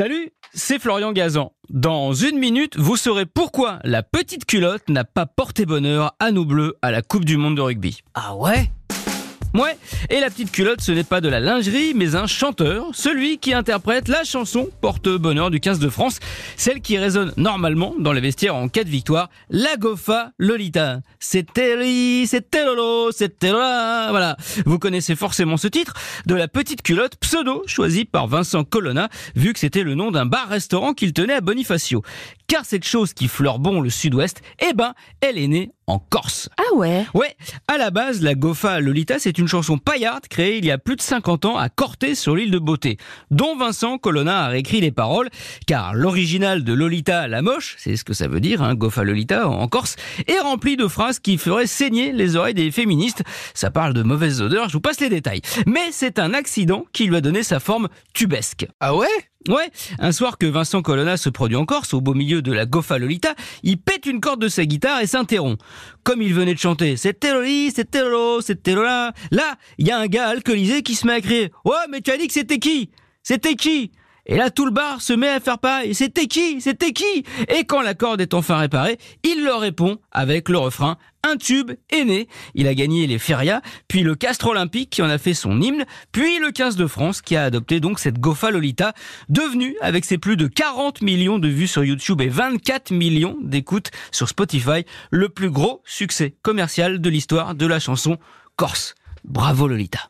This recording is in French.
Salut, c'est Florian Gazan. Dans une minute, vous saurez pourquoi la petite culotte n'a pas porté bonheur à nous bleus à la Coupe du Monde de rugby. Ah ouais? Ouais, et la petite culotte, ce n'est pas de la lingerie, mais un chanteur, celui qui interprète la chanson Porte-Bonheur du 15 de France, celle qui résonne normalement dans les vestiaires en cas de victoire, la Gofa Lolita. C'était li, c'était lolo, c'était là, voilà. Vous connaissez forcément ce titre de la petite culotte pseudo choisi par Vincent Colonna, vu que c'était le nom d'un bar-restaurant qu'il tenait à Bonifacio. Car cette chose qui fleure bon le sud-ouest, eh ben, elle est née en Corse. Ah ouais Ouais, à la base, la Gofa Lolita, c'est une chanson paillarde créée il y a plus de 50 ans à Corté sur l'île de Beauté, dont Vincent Colonna a réécrit les paroles, car l'original de Lolita la moche, c'est ce que ça veut dire, hein, Gofa Lolita en Corse, est rempli de phrases qui feraient saigner les oreilles des féministes. Ça parle de mauvaises odeurs, je vous passe les détails. Mais c'est un accident qui lui a donné sa forme tubesque. Ah ouais? Ouais, un soir que Vincent Colonna se produit en Corse, au beau milieu de la Gofa Lolita, il pète une corde de sa guitare et s'interrompt. Comme il venait de chanter, c'était Loli, c'était Lolo, c'était Lola. Là, il y a un gars alcoolisé qui se met à crier, ouais, mais tu as dit que c'était qui? C'était qui? Et là, tout le bar se met à faire pareil. C'était qui? C'était qui? Et quand la corde est enfin réparée, il leur répond avec le refrain un tube est né. Il a gagné les férias, puis le Castre Olympique qui en a fait son hymne, puis le 15 de France qui a adopté donc cette Gofa Lolita, devenue avec ses plus de 40 millions de vues sur YouTube et 24 millions d'écoutes sur Spotify, le plus gros succès commercial de l'histoire de la chanson Corse. Bravo Lolita.